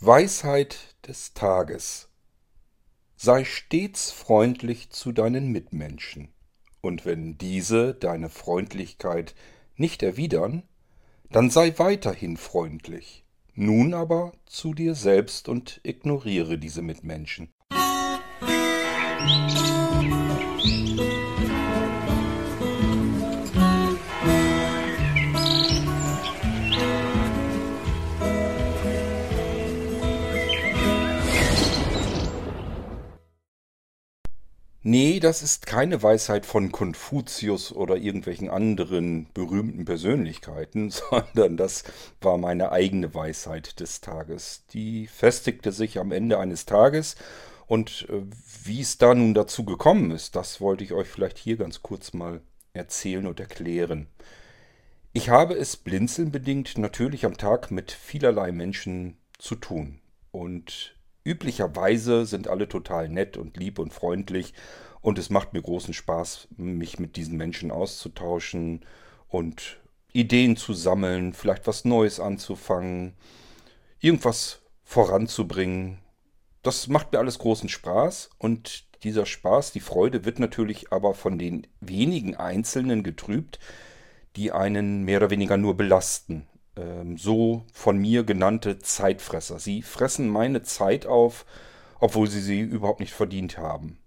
Weisheit des Tages. Sei stets freundlich zu deinen Mitmenschen, und wenn diese deine Freundlichkeit nicht erwidern, dann sei weiterhin freundlich, nun aber zu dir selbst und ignoriere diese Mitmenschen. Nee, das ist keine Weisheit von Konfuzius oder irgendwelchen anderen berühmten Persönlichkeiten, sondern das war meine eigene Weisheit des Tages. Die festigte sich am Ende eines Tages und äh, wie es da nun dazu gekommen ist, das wollte ich euch vielleicht hier ganz kurz mal erzählen und erklären. Ich habe es blinzelnbedingt natürlich am Tag mit vielerlei Menschen zu tun und Üblicherweise sind alle total nett und lieb und freundlich und es macht mir großen Spaß, mich mit diesen Menschen auszutauschen und Ideen zu sammeln, vielleicht was Neues anzufangen, irgendwas voranzubringen. Das macht mir alles großen Spaß und dieser Spaß, die Freude wird natürlich aber von den wenigen Einzelnen getrübt, die einen mehr oder weniger nur belasten ähm, so von mir genannte Zeitfresser. Sie fressen meine Zeit auf, obwohl sie sie überhaupt nicht verdient haben.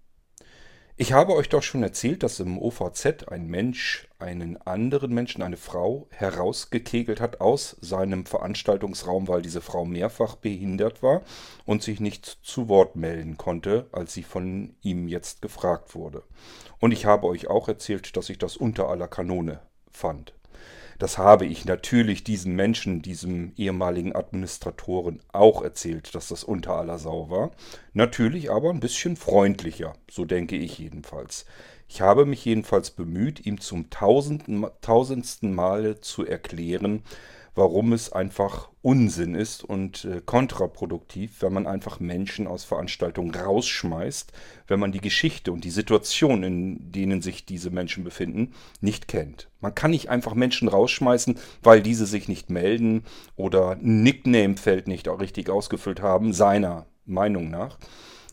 Ich habe euch doch schon erzählt, dass im OVZ ein Mensch einen anderen Menschen, eine Frau, herausgekegelt hat aus seinem Veranstaltungsraum, weil diese Frau mehrfach behindert war und sich nicht zu Wort melden konnte, als sie von ihm jetzt gefragt wurde. Und ich habe euch auch erzählt, dass ich das unter aller Kanone fand. Das habe ich natürlich diesen Menschen, diesem ehemaligen Administratoren auch erzählt, dass das unter aller Sau war. Natürlich aber ein bisschen freundlicher, so denke ich jedenfalls. Ich habe mich jedenfalls bemüht, ihm zum tausendsten Male zu erklären, warum es einfach Unsinn ist und äh, kontraproduktiv, wenn man einfach Menschen aus Veranstaltungen rausschmeißt, wenn man die Geschichte und die Situation, in denen sich diese Menschen befinden, nicht kennt. Man kann nicht einfach Menschen rausschmeißen, weil diese sich nicht melden oder ein Nickname-Feld nicht auch richtig ausgefüllt haben, seiner Meinung nach.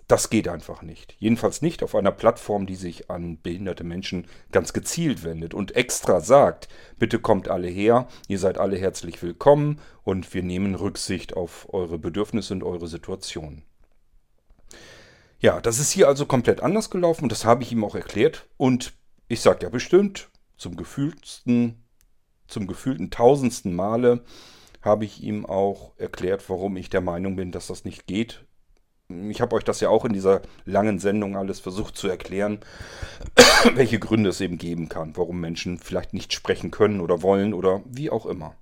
Das geht einfach nicht. Jedenfalls nicht auf einer Plattform, die sich an behinderte Menschen ganz gezielt wendet und extra sagt, bitte kommt alle her, ihr seid alle herzlich willkommen und wir nehmen Rücksicht auf eure Bedürfnisse und eure Situation. Ja, das ist hier also komplett anders gelaufen und das habe ich ihm auch erklärt und ich sage ja bestimmt, zum gefühlten, zum gefühlten tausendsten Male habe ich ihm auch erklärt, warum ich der Meinung bin, dass das nicht geht, ich habe euch das ja auch in dieser langen Sendung alles versucht zu erklären, welche Gründe es eben geben kann, warum Menschen vielleicht nicht sprechen können oder wollen oder wie auch immer.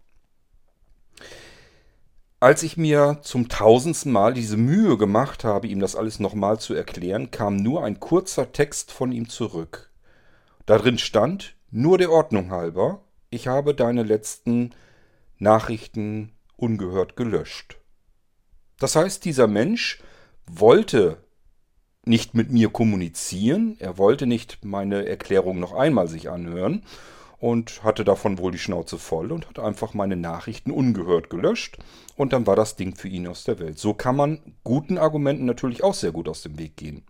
Als ich mir zum tausendsten Mal diese Mühe gemacht habe, ihm das alles nochmal zu erklären, kam nur ein kurzer Text von ihm zurück. Darin stand, nur der Ordnung halber, ich habe deine letzten Nachrichten ungehört gelöscht. Das heißt, dieser Mensch wollte nicht mit mir kommunizieren, er wollte nicht meine Erklärung noch einmal sich anhören und hatte davon wohl die Schnauze voll und hat einfach meine Nachrichten ungehört gelöscht und dann war das Ding für ihn aus der Welt. So kann man guten Argumenten natürlich auch sehr gut aus dem Weg gehen.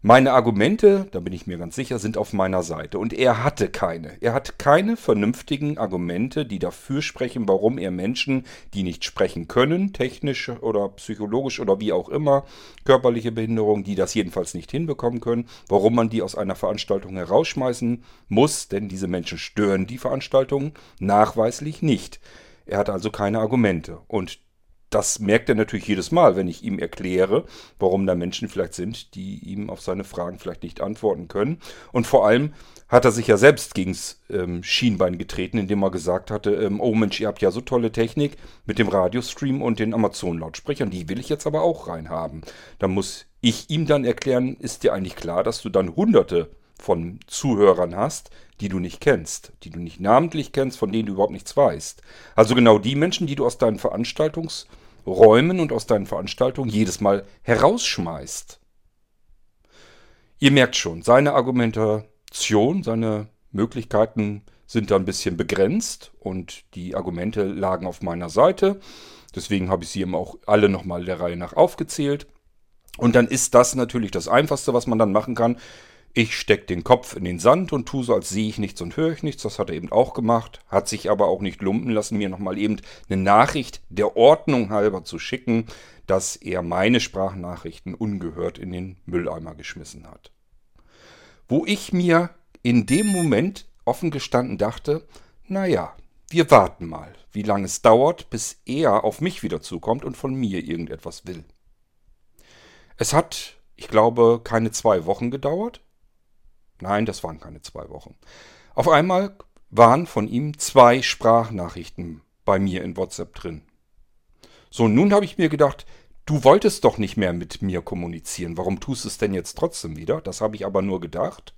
Meine Argumente, da bin ich mir ganz sicher, sind auf meiner Seite. Und er hatte keine. Er hat keine vernünftigen Argumente, die dafür sprechen, warum er Menschen, die nicht sprechen können, technisch oder psychologisch oder wie auch immer, körperliche Behinderung, die das jedenfalls nicht hinbekommen können, warum man die aus einer Veranstaltung herausschmeißen muss, denn diese Menschen stören die Veranstaltung nachweislich nicht. Er hat also keine Argumente. Und das merkt er natürlich jedes Mal, wenn ich ihm erkläre, warum da Menschen vielleicht sind, die ihm auf seine Fragen vielleicht nicht antworten können. Und vor allem hat er sich ja selbst gegens ähm, Schienbein getreten, indem er gesagt hatte, ähm, oh Mensch, ihr habt ja so tolle Technik mit dem Radiostream und den Amazon-Lautsprechern, die will ich jetzt aber auch reinhaben. Da muss ich ihm dann erklären, ist dir eigentlich klar, dass du dann hunderte von Zuhörern hast, die du nicht kennst, die du nicht namentlich kennst, von denen du überhaupt nichts weißt. Also genau die Menschen, die du aus deinen Veranstaltungsräumen und aus deinen Veranstaltungen jedes Mal herausschmeißt. Ihr merkt schon, seine Argumentation, seine Möglichkeiten sind da ein bisschen begrenzt und die Argumente lagen auf meiner Seite. Deswegen habe ich sie eben auch alle nochmal der Reihe nach aufgezählt. Und dann ist das natürlich das Einfachste, was man dann machen kann. Ich stecke den Kopf in den Sand und tue so, als sehe ich nichts und höre ich nichts. Das hat er eben auch gemacht. Hat sich aber auch nicht lumpen lassen, mir nochmal eben eine Nachricht der Ordnung halber zu schicken, dass er meine Sprachnachrichten ungehört in den Mülleimer geschmissen hat. Wo ich mir in dem Moment offen gestanden dachte, naja, wir warten mal, wie lange es dauert, bis er auf mich wieder zukommt und von mir irgendetwas will. Es hat, ich glaube, keine zwei Wochen gedauert. Nein, das waren keine zwei Wochen. Auf einmal waren von ihm zwei Sprachnachrichten bei mir in WhatsApp drin. So, nun habe ich mir gedacht, du wolltest doch nicht mehr mit mir kommunizieren. Warum tust du es denn jetzt trotzdem wieder? Das habe ich aber nur gedacht.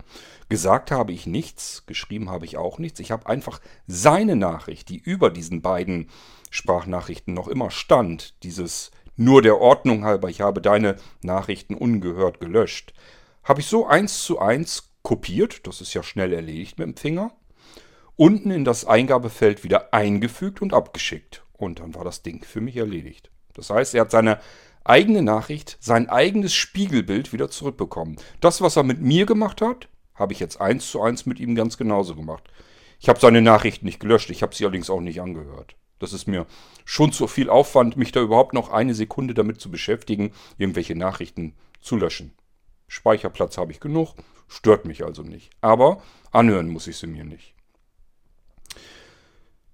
Gesagt habe ich nichts, geschrieben habe ich auch nichts. Ich habe einfach seine Nachricht, die über diesen beiden Sprachnachrichten noch immer stand, dieses nur der Ordnung halber, ich habe deine Nachrichten ungehört gelöscht, habe ich so eins zu eins kopiert, das ist ja schnell erledigt mit dem Finger, unten in das Eingabefeld wieder eingefügt und abgeschickt. Und dann war das Ding für mich erledigt. Das heißt, er hat seine eigene Nachricht, sein eigenes Spiegelbild wieder zurückbekommen. Das, was er mit mir gemacht hat, habe ich jetzt eins zu eins mit ihm ganz genauso gemacht. Ich habe seine Nachricht nicht gelöscht, ich habe sie allerdings auch nicht angehört. Das ist mir schon zu viel Aufwand, mich da überhaupt noch eine Sekunde damit zu beschäftigen, irgendwelche Nachrichten zu löschen. Speicherplatz habe ich genug, stört mich also nicht. Aber anhören muss ich sie mir nicht.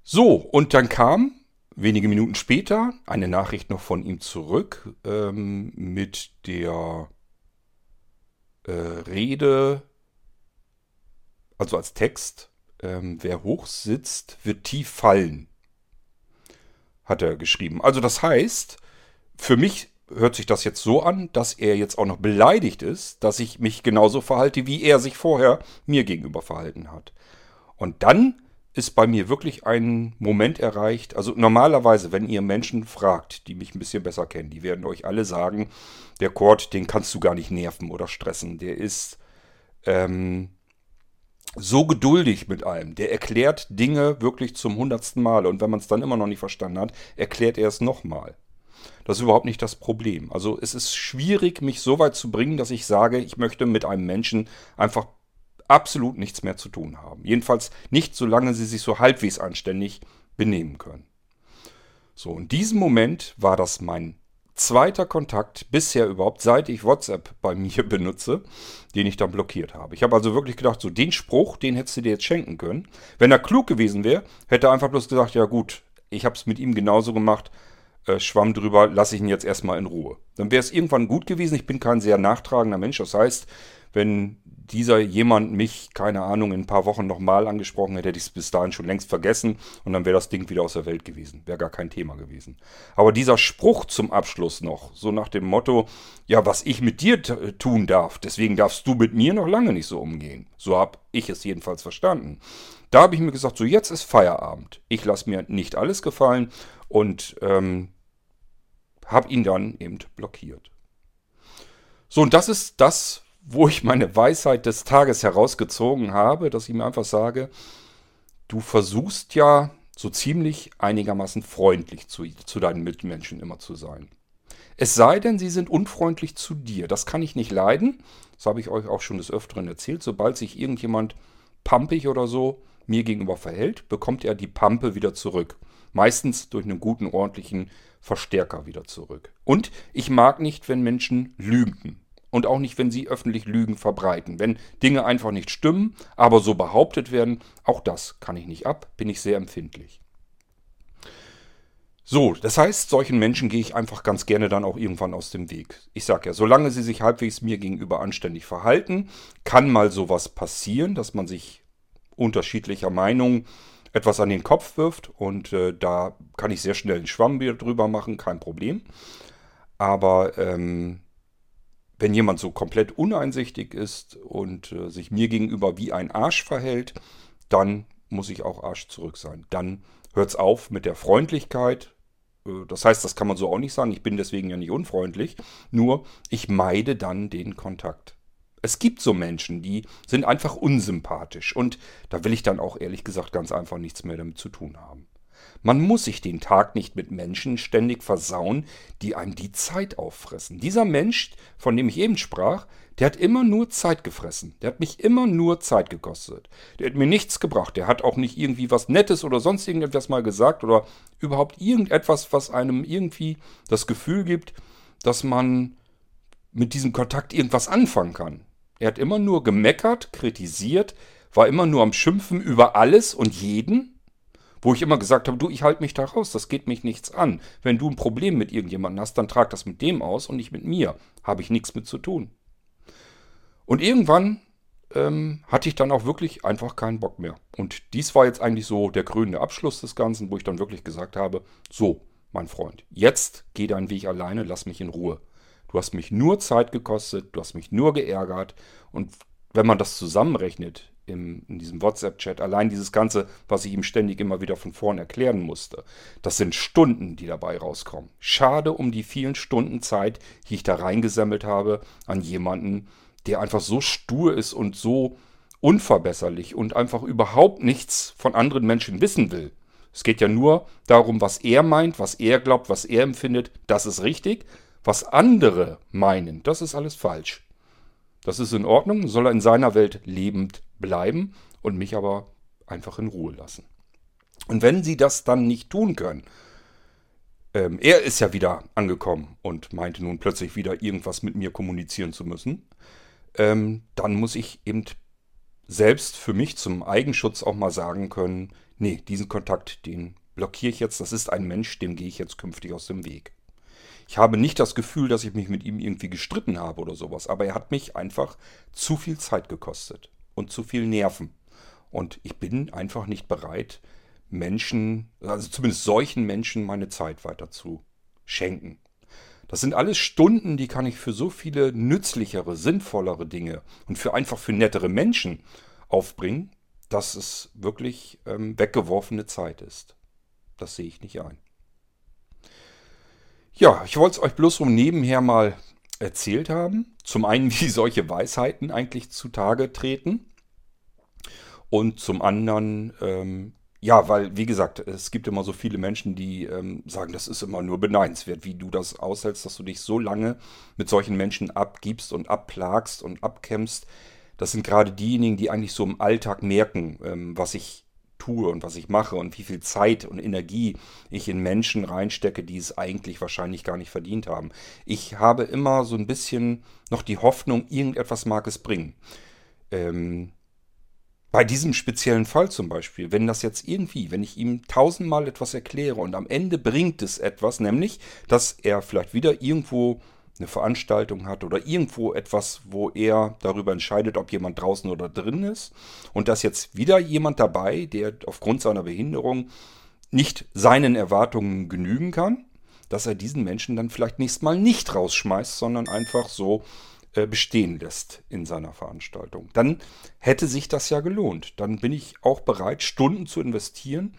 So, und dann kam wenige Minuten später eine Nachricht noch von ihm zurück ähm, mit der äh, Rede, also als Text, ähm, wer hoch sitzt, wird tief fallen, hat er geschrieben. Also das heißt, für mich hört sich das jetzt so an, dass er jetzt auch noch beleidigt ist, dass ich mich genauso verhalte, wie er sich vorher mir gegenüber verhalten hat. Und dann ist bei mir wirklich ein Moment erreicht. Also normalerweise, wenn ihr Menschen fragt, die mich ein bisschen besser kennen, die werden euch alle sagen, der Kord, den kannst du gar nicht nerven oder stressen. Der ist ähm, so geduldig mit allem. Der erklärt Dinge wirklich zum hundertsten Mal. Und wenn man es dann immer noch nicht verstanden hat, erklärt er es nochmal. Das ist überhaupt nicht das Problem. Also es ist schwierig, mich so weit zu bringen, dass ich sage, ich möchte mit einem Menschen einfach absolut nichts mehr zu tun haben. Jedenfalls nicht, solange sie sich so halbwegs anständig benehmen können. So, in diesem Moment war das mein zweiter Kontakt bisher überhaupt, seit ich WhatsApp bei mir benutze, den ich dann blockiert habe. Ich habe also wirklich gedacht, so den Spruch, den hättest du dir jetzt schenken können. Wenn er klug gewesen wäre, hätte er einfach bloß gesagt, ja gut, ich habe es mit ihm genauso gemacht, äh, Schwamm drüber, lasse ich ihn jetzt erstmal in Ruhe. Dann wäre es irgendwann gut gewesen. Ich bin kein sehr nachtragender Mensch. Das heißt, wenn dieser jemand mich, keine Ahnung, in ein paar Wochen nochmal angesprochen hätte, hätte ich es bis dahin schon längst vergessen und dann wäre das Ding wieder aus der Welt gewesen. Wäre gar kein Thema gewesen. Aber dieser Spruch zum Abschluss noch, so nach dem Motto, ja, was ich mit dir tun darf, deswegen darfst du mit mir noch lange nicht so umgehen. So habe ich es jedenfalls verstanden. Da habe ich mir gesagt, so jetzt ist Feierabend. Ich lasse mir nicht alles gefallen und ähm, habe ihn dann eben blockiert. So, und das ist das, wo ich meine Weisheit des Tages herausgezogen habe, dass ich mir einfach sage, du versuchst ja so ziemlich einigermaßen freundlich zu, zu deinen Mitmenschen immer zu sein. Es sei denn, sie sind unfreundlich zu dir. Das kann ich nicht leiden. Das habe ich euch auch schon des Öfteren erzählt. Sobald sich irgendjemand pampig oder so mir gegenüber verhält, bekommt er die Pampe wieder zurück. Meistens durch einen guten, ordentlichen Verstärker wieder zurück. Und ich mag nicht, wenn Menschen lügen. Und auch nicht, wenn sie öffentlich Lügen verbreiten. Wenn Dinge einfach nicht stimmen, aber so behauptet werden, auch das kann ich nicht ab, bin ich sehr empfindlich. So, das heißt, solchen Menschen gehe ich einfach ganz gerne dann auch irgendwann aus dem Weg. Ich sage ja, solange sie sich halbwegs mir gegenüber anständig verhalten, kann mal sowas passieren, dass man sich unterschiedlicher Meinung etwas an den Kopf wirft und äh, da kann ich sehr schnell ein Schwamm wieder drüber machen, kein Problem. Aber ähm, wenn jemand so komplett uneinsichtig ist und äh, sich mir gegenüber wie ein Arsch verhält, dann muss ich auch Arsch zurück sein. Dann hört es auf mit der Freundlichkeit. Äh, das heißt, das kann man so auch nicht sagen. Ich bin deswegen ja nicht unfreundlich. Nur ich meide dann den Kontakt. Es gibt so Menschen, die sind einfach unsympathisch. Und da will ich dann auch ehrlich gesagt ganz einfach nichts mehr damit zu tun haben. Man muss sich den Tag nicht mit Menschen ständig versauen, die einem die Zeit auffressen. Dieser Mensch, von dem ich eben sprach, der hat immer nur Zeit gefressen. Der hat mich immer nur Zeit gekostet. Der hat mir nichts gebracht. Der hat auch nicht irgendwie was Nettes oder sonst irgendetwas mal gesagt oder überhaupt irgendetwas, was einem irgendwie das Gefühl gibt, dass man mit diesem Kontakt irgendwas anfangen kann. Er hat immer nur gemeckert, kritisiert, war immer nur am Schimpfen über alles und jeden, wo ich immer gesagt habe, du, ich halte mich da raus, das geht mich nichts an. Wenn du ein Problem mit irgendjemandem hast, dann trag das mit dem aus und nicht mit mir. Habe ich nichts mit zu tun. Und irgendwann ähm, hatte ich dann auch wirklich einfach keinen Bock mehr. Und dies war jetzt eigentlich so der krönende Abschluss des Ganzen, wo ich dann wirklich gesagt habe, so, mein Freund, jetzt geh deinen Weg alleine, lass mich in Ruhe. Du hast mich nur Zeit gekostet, du hast mich nur geärgert. Und wenn man das zusammenrechnet im, in diesem WhatsApp-Chat, allein dieses Ganze, was ich ihm ständig immer wieder von vorn erklären musste, das sind Stunden, die dabei rauskommen. Schade um die vielen Stunden Zeit, die ich da reingesammelt habe an jemanden, der einfach so stur ist und so unverbesserlich und einfach überhaupt nichts von anderen Menschen wissen will. Es geht ja nur darum, was er meint, was er glaubt, was er empfindet, das ist richtig. Was andere meinen, das ist alles falsch. Das ist in Ordnung, soll er in seiner Welt lebend bleiben und mich aber einfach in Ruhe lassen. Und wenn sie das dann nicht tun können, ähm, er ist ja wieder angekommen und meinte nun plötzlich wieder irgendwas mit mir kommunizieren zu müssen, ähm, dann muss ich eben selbst für mich zum Eigenschutz auch mal sagen können, nee, diesen Kontakt, den blockiere ich jetzt, das ist ein Mensch, dem gehe ich jetzt künftig aus dem Weg. Ich habe nicht das Gefühl, dass ich mich mit ihm irgendwie gestritten habe oder sowas, aber er hat mich einfach zu viel Zeit gekostet und zu viel Nerven. Und ich bin einfach nicht bereit, Menschen, also zumindest solchen Menschen, meine Zeit weiter zu schenken. Das sind alles Stunden, die kann ich für so viele nützlichere, sinnvollere Dinge und für einfach für nettere Menschen aufbringen, dass es wirklich ähm, weggeworfene Zeit ist. Das sehe ich nicht ein. Ja, ich wollte es euch bloß um nebenher mal erzählt haben. Zum einen, wie solche Weisheiten eigentlich zutage treten. Und zum anderen, ähm, ja, weil, wie gesagt, es gibt immer so viele Menschen, die ähm, sagen, das ist immer nur beneidenswert, wie du das aushältst, dass du dich so lange mit solchen Menschen abgibst und abplagst und abkämpfst. Das sind gerade diejenigen, die eigentlich so im Alltag merken, ähm, was ich tue und was ich mache und wie viel Zeit und Energie ich in Menschen reinstecke, die es eigentlich wahrscheinlich gar nicht verdient haben. Ich habe immer so ein bisschen noch die Hoffnung, irgendetwas mag es bringen. Ähm, bei diesem speziellen Fall zum Beispiel, wenn das jetzt irgendwie, wenn ich ihm tausendmal etwas erkläre und am Ende bringt es etwas, nämlich, dass er vielleicht wieder irgendwo eine Veranstaltung hat oder irgendwo etwas, wo er darüber entscheidet, ob jemand draußen oder drin ist und dass jetzt wieder jemand dabei, der aufgrund seiner Behinderung nicht seinen Erwartungen genügen kann, dass er diesen Menschen dann vielleicht nächstes Mal nicht rausschmeißt, sondern einfach so äh, bestehen lässt in seiner Veranstaltung. Dann hätte sich das ja gelohnt. Dann bin ich auch bereit, Stunden zu investieren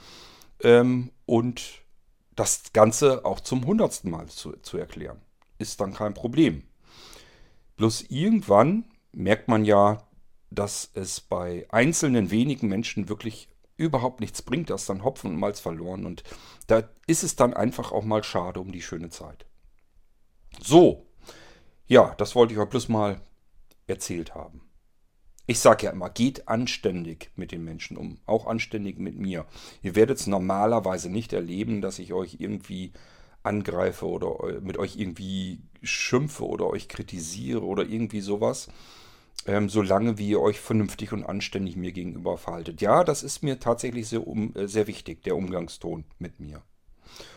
ähm, und das Ganze auch zum hundertsten Mal zu, zu erklären. Ist dann kein Problem. Bloß irgendwann merkt man ja, dass es bei einzelnen wenigen Menschen wirklich überhaupt nichts bringt, das dann Hopfen und Malz verloren. Und da ist es dann einfach auch mal schade um die schöne Zeit. So, ja, das wollte ich euch bloß mal erzählt haben. Ich sage ja immer, geht anständig mit den Menschen um, auch anständig mit mir. Ihr werdet es normalerweise nicht erleben, dass ich euch irgendwie angreife oder mit euch irgendwie schimpfe oder euch kritisiere oder irgendwie sowas, ähm, solange wie ihr euch vernünftig und anständig mir gegenüber verhaltet. Ja, das ist mir tatsächlich sehr, um, äh, sehr wichtig, der Umgangston mit mir.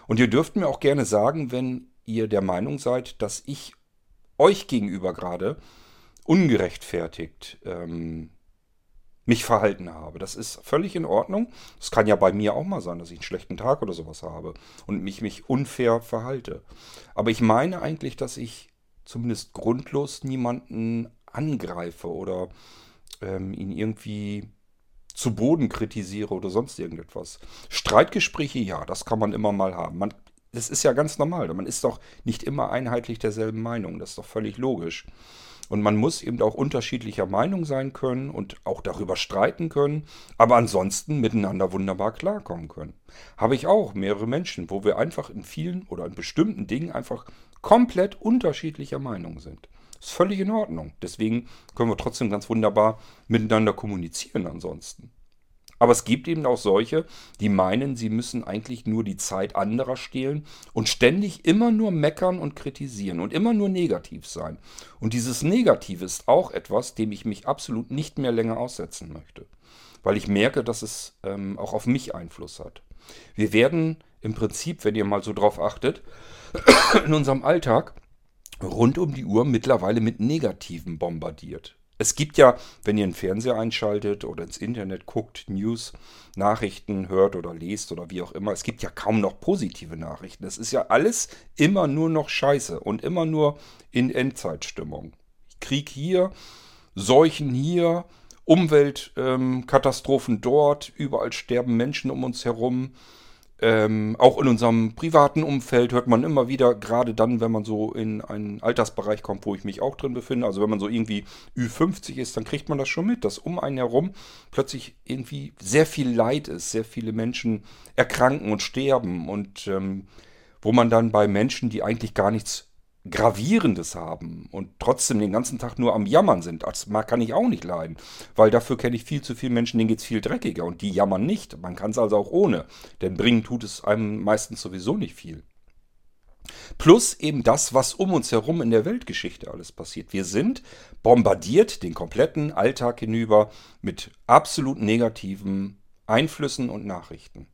Und ihr dürft mir auch gerne sagen, wenn ihr der Meinung seid, dass ich euch gegenüber gerade ungerechtfertigt ähm, mich verhalten habe. Das ist völlig in Ordnung. Es kann ja bei mir auch mal sein, dass ich einen schlechten Tag oder sowas habe und mich, mich unfair verhalte. Aber ich meine eigentlich, dass ich zumindest grundlos niemanden angreife oder ähm, ihn irgendwie zu Boden kritisiere oder sonst irgendetwas. Streitgespräche, ja, das kann man immer mal haben. Man das ist ja ganz normal. Man ist doch nicht immer einheitlich derselben Meinung. Das ist doch völlig logisch. Und man muss eben auch unterschiedlicher Meinung sein können und auch darüber streiten können, aber ansonsten miteinander wunderbar klarkommen können. Habe ich auch mehrere Menschen, wo wir einfach in vielen oder in bestimmten Dingen einfach komplett unterschiedlicher Meinung sind. Ist völlig in Ordnung. Deswegen können wir trotzdem ganz wunderbar miteinander kommunizieren ansonsten. Aber es gibt eben auch solche, die meinen, sie müssen eigentlich nur die Zeit anderer stehlen und ständig immer nur meckern und kritisieren und immer nur negativ sein. Und dieses Negative ist auch etwas, dem ich mich absolut nicht mehr länger aussetzen möchte. Weil ich merke, dass es ähm, auch auf mich Einfluss hat. Wir werden im Prinzip, wenn ihr mal so drauf achtet, in unserem Alltag rund um die Uhr mittlerweile mit Negativen bombardiert. Es gibt ja, wenn ihr einen Fernseher einschaltet oder ins Internet guckt, News, Nachrichten hört oder lest oder wie auch immer, es gibt ja kaum noch positive Nachrichten. Es ist ja alles immer nur noch Scheiße und immer nur in Endzeitstimmung. Krieg hier, Seuchen hier, Umweltkatastrophen ähm, dort, überall sterben Menschen um uns herum. Ähm, auch in unserem privaten Umfeld hört man immer wieder, gerade dann, wenn man so in einen Altersbereich kommt, wo ich mich auch drin befinde, also wenn man so irgendwie Ü50 ist, dann kriegt man das schon mit, dass um einen herum plötzlich irgendwie sehr viel Leid ist, sehr viele Menschen erkranken und sterben. Und ähm, wo man dann bei Menschen, die eigentlich gar nichts Gravierendes haben und trotzdem den ganzen Tag nur am Jammern sind. Das kann ich auch nicht leiden, weil dafür kenne ich viel zu viele Menschen, denen geht es viel dreckiger und die jammern nicht. Man kann es also auch ohne, denn bringen tut es einem meistens sowieso nicht viel. Plus eben das, was um uns herum in der Weltgeschichte alles passiert. Wir sind bombardiert den kompletten Alltag hinüber mit absolut negativen Einflüssen und Nachrichten.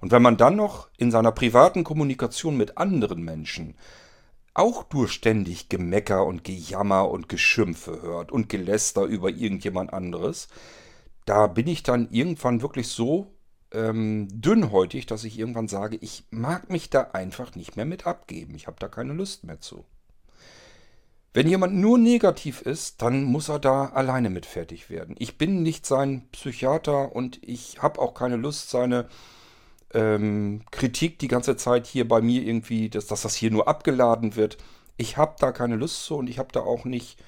Und wenn man dann noch in seiner privaten Kommunikation mit anderen Menschen auch nur ständig Gemecker und Gejammer und Geschimpfe hört und Geläster über irgendjemand anderes, da bin ich dann irgendwann wirklich so ähm, dünnhäutig, dass ich irgendwann sage, ich mag mich da einfach nicht mehr mit abgeben. Ich habe da keine Lust mehr zu. Wenn jemand nur negativ ist, dann muss er da alleine mit fertig werden. Ich bin nicht sein Psychiater und ich habe auch keine Lust, seine ähm, Kritik die ganze Zeit hier bei mir irgendwie, dass, dass das hier nur abgeladen wird. Ich habe da keine Lust zu und ich habe da auch nicht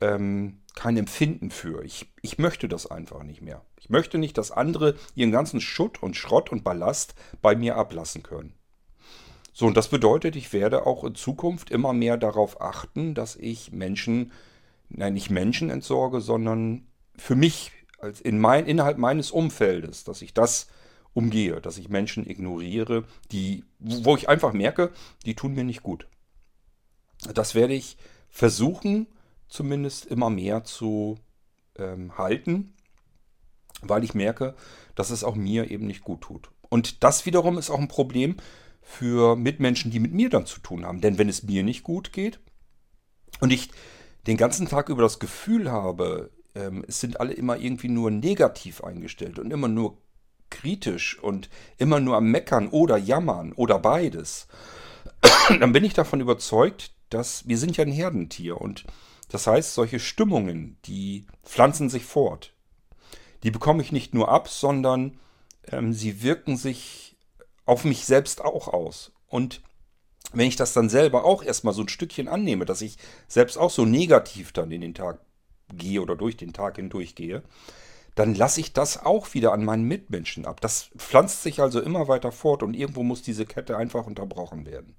ähm, kein Empfinden für. Ich, ich möchte das einfach nicht mehr. Ich möchte nicht, dass andere ihren ganzen Schutt und Schrott und Ballast bei mir ablassen können. So, und das bedeutet, ich werde auch in Zukunft immer mehr darauf achten, dass ich Menschen, nein, nicht Menschen entsorge, sondern für mich, als in mein, innerhalb meines Umfeldes, dass ich das umgehe, dass ich Menschen ignoriere, die, wo ich einfach merke, die tun mir nicht gut. Das werde ich versuchen, zumindest immer mehr zu ähm, halten, weil ich merke, dass es auch mir eben nicht gut tut. Und das wiederum ist auch ein Problem für Mitmenschen, die mit mir dann zu tun haben. Denn wenn es mir nicht gut geht und ich den ganzen Tag über das Gefühl habe, ähm, es sind alle immer irgendwie nur negativ eingestellt und immer nur kritisch und immer nur am Meckern oder Jammern oder beides, dann bin ich davon überzeugt, dass wir sind ja ein Herdentier und das heißt, solche Stimmungen, die pflanzen sich fort. Die bekomme ich nicht nur ab, sondern ähm, sie wirken sich auf mich selbst auch aus. Und wenn ich das dann selber auch erstmal so ein Stückchen annehme, dass ich selbst auch so negativ dann in den Tag gehe oder durch den Tag hindurch gehe, dann lasse ich das auch wieder an meinen Mitmenschen ab. Das pflanzt sich also immer weiter fort und irgendwo muss diese Kette einfach unterbrochen werden.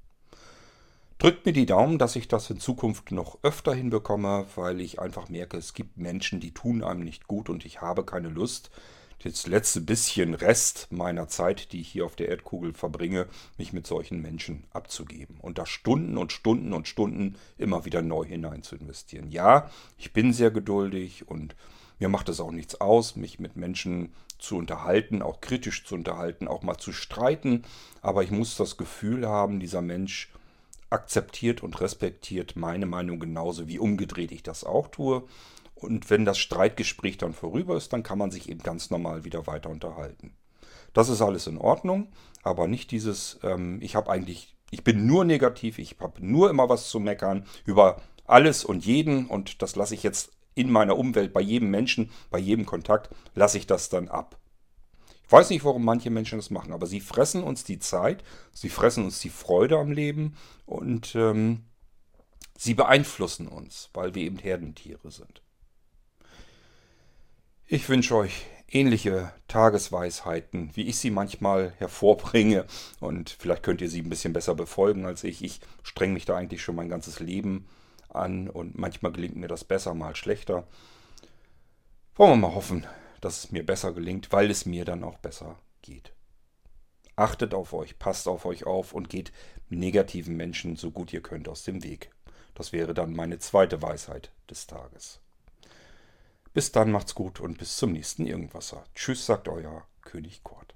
Drückt mir die Daumen, dass ich das in Zukunft noch öfter hinbekomme, weil ich einfach merke, es gibt Menschen, die tun einem nicht gut und ich habe keine Lust, das letzte bisschen Rest meiner Zeit, die ich hier auf der Erdkugel verbringe, mich mit solchen Menschen abzugeben und da Stunden und Stunden und Stunden immer wieder neu hinein zu investieren. Ja, ich bin sehr geduldig und mir macht es auch nichts aus, mich mit Menschen zu unterhalten, auch kritisch zu unterhalten, auch mal zu streiten. Aber ich muss das Gefühl haben, dieser Mensch akzeptiert und respektiert meine Meinung genauso wie umgedreht ich das auch tue. Und wenn das Streitgespräch dann vorüber ist, dann kann man sich eben ganz normal wieder weiter unterhalten. Das ist alles in Ordnung, aber nicht dieses, ähm, ich habe eigentlich, ich bin nur negativ, ich habe nur immer was zu meckern über alles und jeden und das lasse ich jetzt in meiner Umwelt, bei jedem Menschen, bei jedem Kontakt, lasse ich das dann ab. Ich weiß nicht, warum manche Menschen das machen, aber sie fressen uns die Zeit, sie fressen uns die Freude am Leben und ähm, Sie beeinflussen uns, weil wir eben Herdentiere sind. Ich wünsche euch ähnliche Tagesweisheiten, wie ich sie manchmal hervorbringe. Und vielleicht könnt ihr sie ein bisschen besser befolgen als ich. Ich streng mich da eigentlich schon mein ganzes Leben an und manchmal gelingt mir das besser, mal schlechter. Wollen wir mal hoffen, dass es mir besser gelingt, weil es mir dann auch besser geht. Achtet auf euch, passt auf euch auf und geht negativen Menschen so gut ihr könnt aus dem Weg. Das wäre dann meine zweite Weisheit des Tages. Bis dann macht's gut und bis zum nächsten Irgendwasser. Tschüss, sagt euer König Kurt.